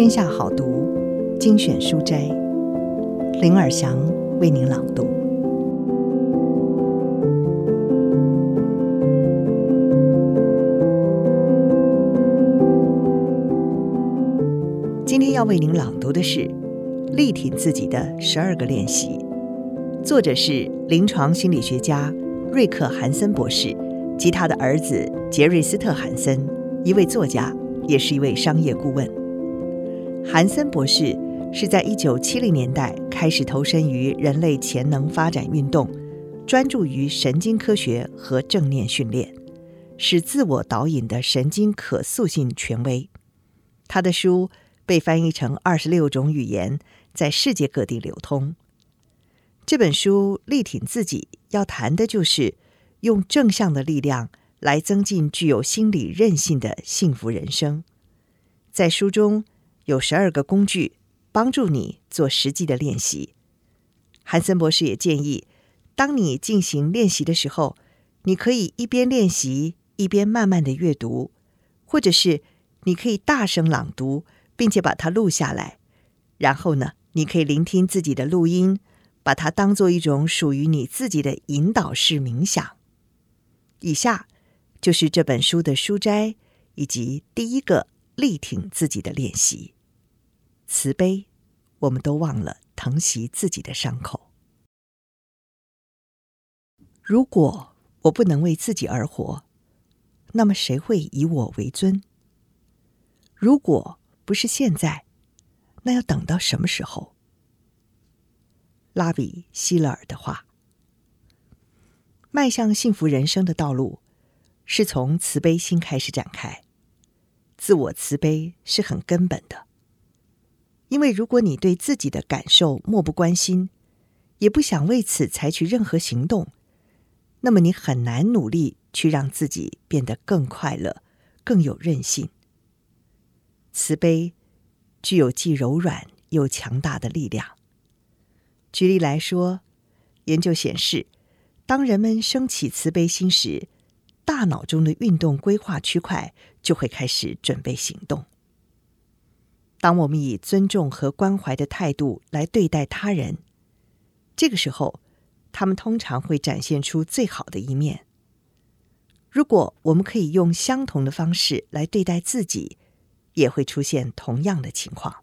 天下好读精选书斋，林尔祥为您朗读。今天要为您朗读的是《力挺自己的十二个练习》，作者是临床心理学家瑞克·韩森博士及他的儿子杰瑞斯特·韩森，一位作家，也是一位商业顾问。韩森博士是在一九七零年代开始投身于人类潜能发展运动，专注于神经科学和正念训练，是自我导引的神经可塑性权威。他的书被翻译成二十六种语言，在世界各地流通。这本书力挺自己，要谈的就是用正向的力量来增进具有心理韧性的幸福人生。在书中，有十二个工具帮助你做实际的练习。韩森博士也建议，当你进行练习的时候，你可以一边练习一边慢慢的阅读，或者是你可以大声朗读，并且把它录下来。然后呢，你可以聆听自己的录音，把它当做一种属于你自己的引导式冥想。以下就是这本书的书斋以及第一个力挺自己的练习。慈悲，我们都忘了疼惜自己的伤口。如果我不能为自己而活，那么谁会以我为尊？如果不是现在，那要等到什么时候？拉比希勒尔的话：迈向幸福人生的道路，是从慈悲心开始展开。自我慈悲是很根本的。因为如果你对自己的感受漠不关心，也不想为此采取任何行动，那么你很难努力去让自己变得更快乐、更有韧性。慈悲具有既柔软又强大的力量。举例来说，研究显示，当人们升起慈悲心时，大脑中的运动规划区块就会开始准备行动。当我们以尊重和关怀的态度来对待他人，这个时候，他们通常会展现出最好的一面。如果我们可以用相同的方式来对待自己，也会出现同样的情况。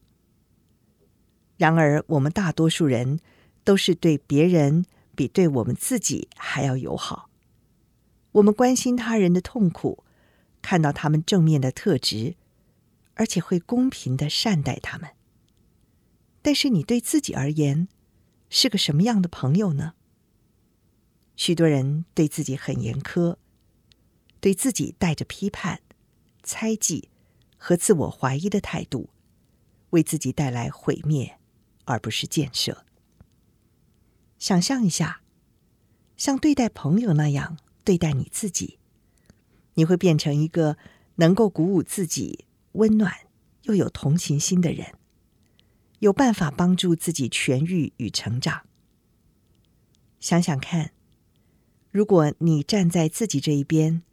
然而，我们大多数人都是对别人比对我们自己还要友好。我们关心他人的痛苦，看到他们正面的特质。而且会公平的善待他们。但是你对自己而言，是个什么样的朋友呢？许多人对自己很严苛，对自己带着批判、猜忌和自我怀疑的态度，为自己带来毁灭，而不是建设。想象一下，像对待朋友那样对待你自己，你会变成一个能够鼓舞自己。温暖又有同情心的人，有办法帮助自己痊愈与成长。想想看，如果你站在自己这一边，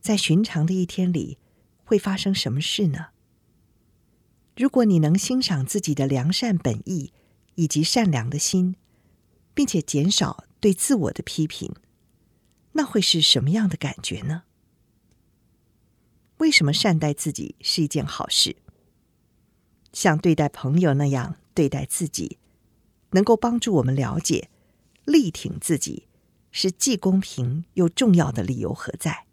在寻常的一天里会发生什么事呢？如果你能欣赏自己的良善本意以及善良的心，并且减少对自我的批评，那会是什么样的感觉呢？为什么善待自己是一件好事？像对待朋友那样对待自己，能够帮助我们了解，力挺自己是既公平又重要的理由何在？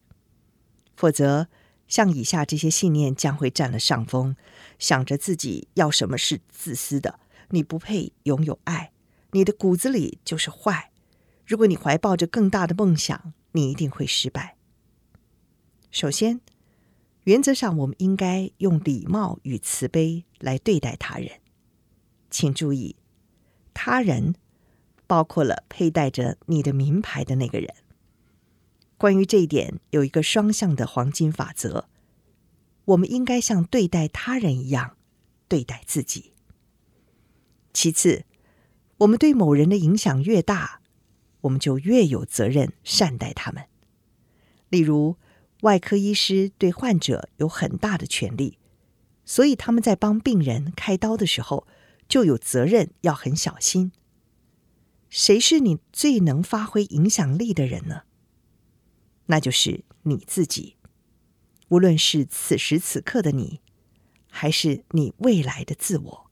否则，像以下这些信念将会占了上风：想着自己要什么是自私的，你不配拥有爱，你的骨子里就是坏。如果你怀抱着更大的梦想，你一定会失败。首先，原则上，我们应该用礼貌与慈悲来对待他人。请注意，他人包括了佩戴着你的名牌的那个人。关于这一点，有一个双向的黄金法则：我们应该像对待他人一样对待自己。其次，我们对某人的影响越大，我们就越有责任善待他们。例如，外科医师对患者有很大的权力，所以他们在帮病人开刀的时候，就有责任要很小心。谁是你最能发挥影响力的人呢？那就是你自己。无论是此时此刻的你，还是你未来的自我，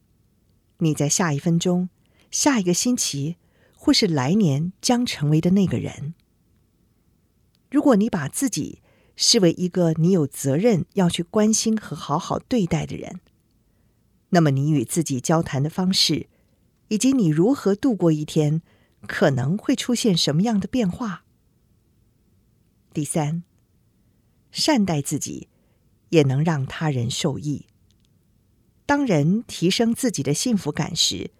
你在下一分钟、下一个星期，或是来年将成为的那个人。如果你把自己视为一个你有责任要去关心和好好对待的人，那么你与自己交谈的方式，以及你如何度过一天，可能会出现什么样的变化？第三。善待自己，也能让他人受益。当人提升自己的幸福感时，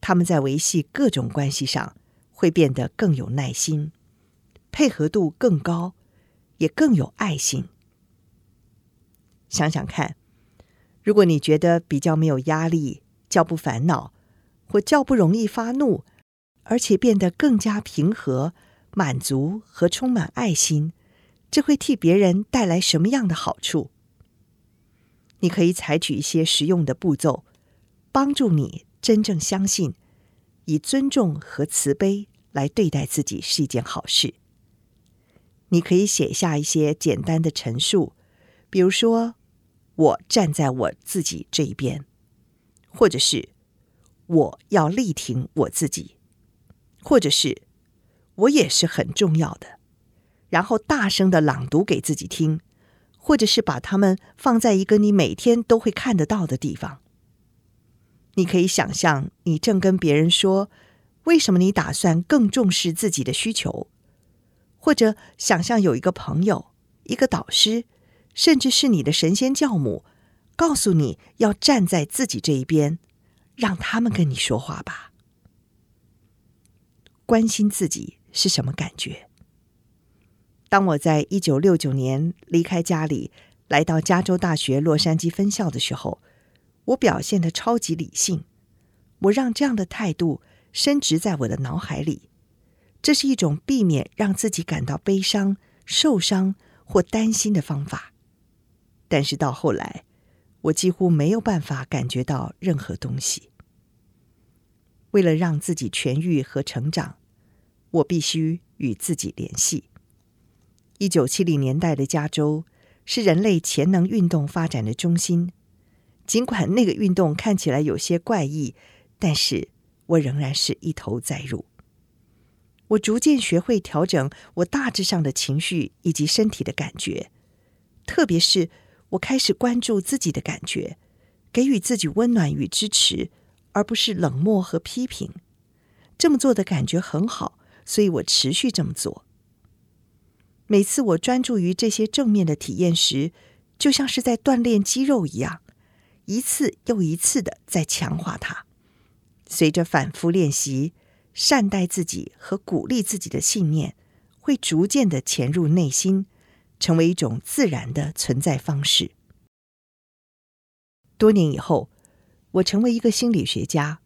他们在维系各种关系上会变得更有耐心，配合度更高，也更有爱心。想想看，如果你觉得比较没有压力，较不烦恼，或较不容易发怒，而且变得更加平和、满足和充满爱心。这会替别人带来什么样的好处？你可以采取一些实用的步骤，帮助你真正相信，以尊重和慈悲来对待自己是一件好事。你可以写下一些简单的陈述，比如说：“我站在我自己这一边”，或者是“我要力挺我自己”，或者是“我也是很重要的”。然后大声的朗读给自己听，或者是把它们放在一个你每天都会看得到的地方。你可以想象，你正跟别人说，为什么你打算更重视自己的需求，或者想象有一个朋友、一个导师，甚至是你的神仙教母，告诉你要站在自己这一边，让他们跟你说话吧。关心自己是什么感觉？当我在一九六九年离开家里，来到加州大学洛杉矶分校的时候，我表现的超级理性。我让这样的态度深植在我的脑海里，这是一种避免让自己感到悲伤、受伤或担心的方法。但是到后来，我几乎没有办法感觉到任何东西。为了让自己痊愈和成长，我必须与自己联系。一九七零年代的加州是人类潜能运动发展的中心。尽管那个运动看起来有些怪异，但是我仍然是一头栽入。我逐渐学会调整我大致上的情绪以及身体的感觉，特别是我开始关注自己的感觉，给予自己温暖与支持，而不是冷漠和批评。这么做的感觉很好，所以我持续这么做。每次我专注于这些正面的体验时，就像是在锻炼肌肉一样，一次又一次的在强化它。随着反复练习，善待自己和鼓励自己的信念会逐渐的潜入内心，成为一种自然的存在方式。多年以后，我成为一个心理学家，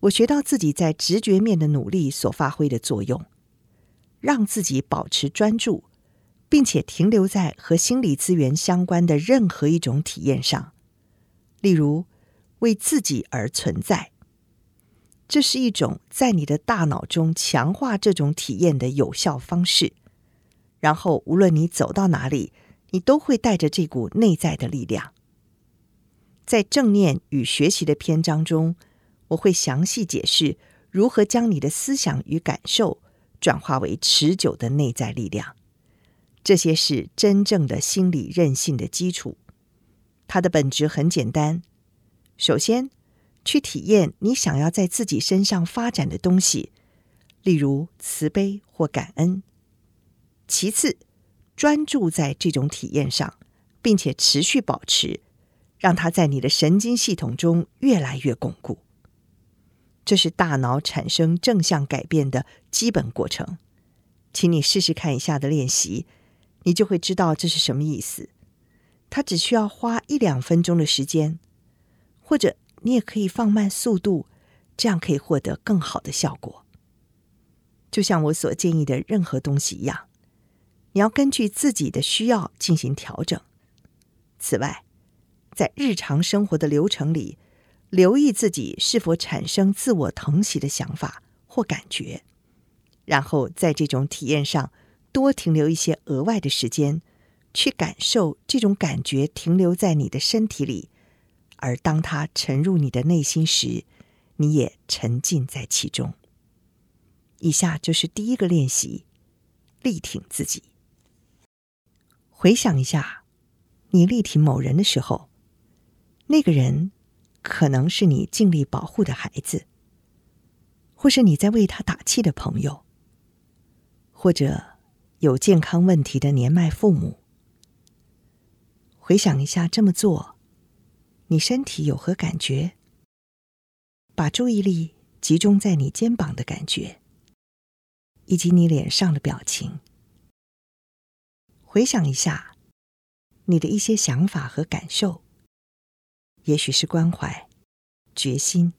我学到自己在直觉面的努力所发挥的作用。让自己保持专注，并且停留在和心理资源相关的任何一种体验上，例如为自己而存在。这是一种在你的大脑中强化这种体验的有效方式。然后，无论你走到哪里，你都会带着这股内在的力量。在正念与学习的篇章中，我会详细解释如何将你的思想与感受。转化为持久的内在力量，这些是真正的心理韧性的基础。它的本质很简单：首先，去体验你想要在自己身上发展的东西，例如慈悲或感恩；其次，专注在这种体验上，并且持续保持，让它在你的神经系统中越来越巩固。这是大脑产生正向改变的基本过程，请你试试看一下的练习，你就会知道这是什么意思。它只需要花一两分钟的时间，或者你也可以放慢速度，这样可以获得更好的效果。就像我所建议的任何东西一样，你要根据自己的需要进行调整。此外，在日常生活的流程里，留意自己是否产生自我疼惜的想法或感觉，然后在这种体验上多停留一些额外的时间，去感受这种感觉停留在你的身体里，而当它沉入你的内心时，你也沉浸在其中。以下就是第一个练习：力挺自己。回想一下，你力挺某人的时候，那个人可能是你尽力保护的孩子，或是你在为他打气的朋友，或者有健康问题的年迈父母。回想一下，这么做，你身体有何感觉？把注意力集中在你肩膀的感觉。以及你脸上的表情，回想一下你的一些想法和感受，也许是关怀、决心，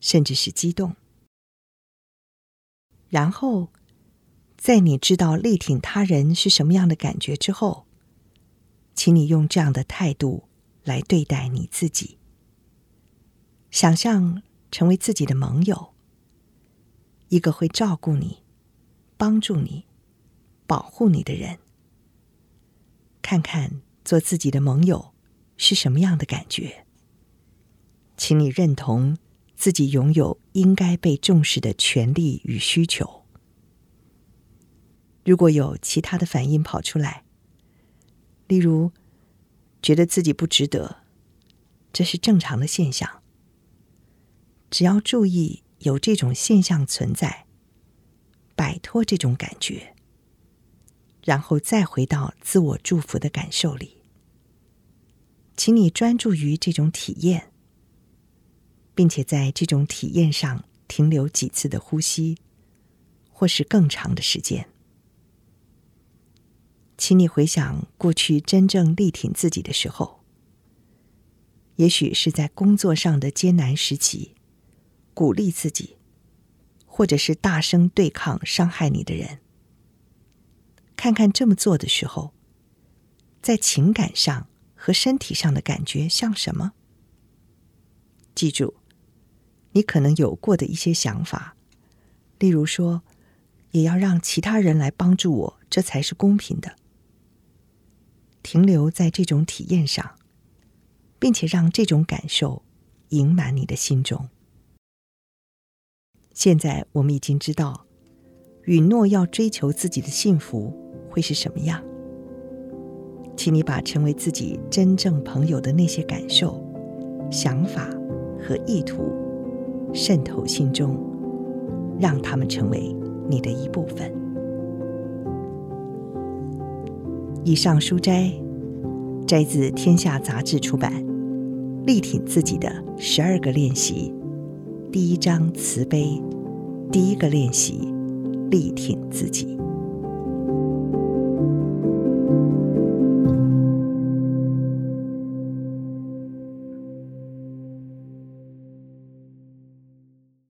甚至是激动。然后，在你知道力挺他人是什么样的感觉之后，请你用这样的态度来对待你自己，想象成为自己的盟友。一个会照顾你、帮助你、保护你的人，看看做自己的盟友是什么样的感觉。请你认同自己拥有应该被重视的权利与需求。如果有其他的反应跑出来，例如觉得自己不值得，这是正常的现象。只要注意。有这种现象存在，摆脱这种感觉，然后再回到自我祝福的感受里。请你专注于这种体验，并且在这种体验上停留几次的呼吸，或是更长的时间。请你回想过去真正力挺自己的时候，也许是在工作上的艰难时期。鼓励自己，或者是大声对抗伤害你的人，看看这么做的时候，在情感上和身体上的感觉像什么？记住，你可能有过的一些想法，例如说，也要让其他人来帮助我，这才是公平的。停留在这种体验上，并且让这种感受盈满你的心中。现在我们已经知道，允诺要追求自己的幸福会是什么样。请你把成为自己真正朋友的那些感受、想法和意图渗透心中，让他们成为你的一部分。以上书摘摘自《天下杂志》出版《力挺自己的十二个练习》，第一章慈悲。第一个练习，力挺自己。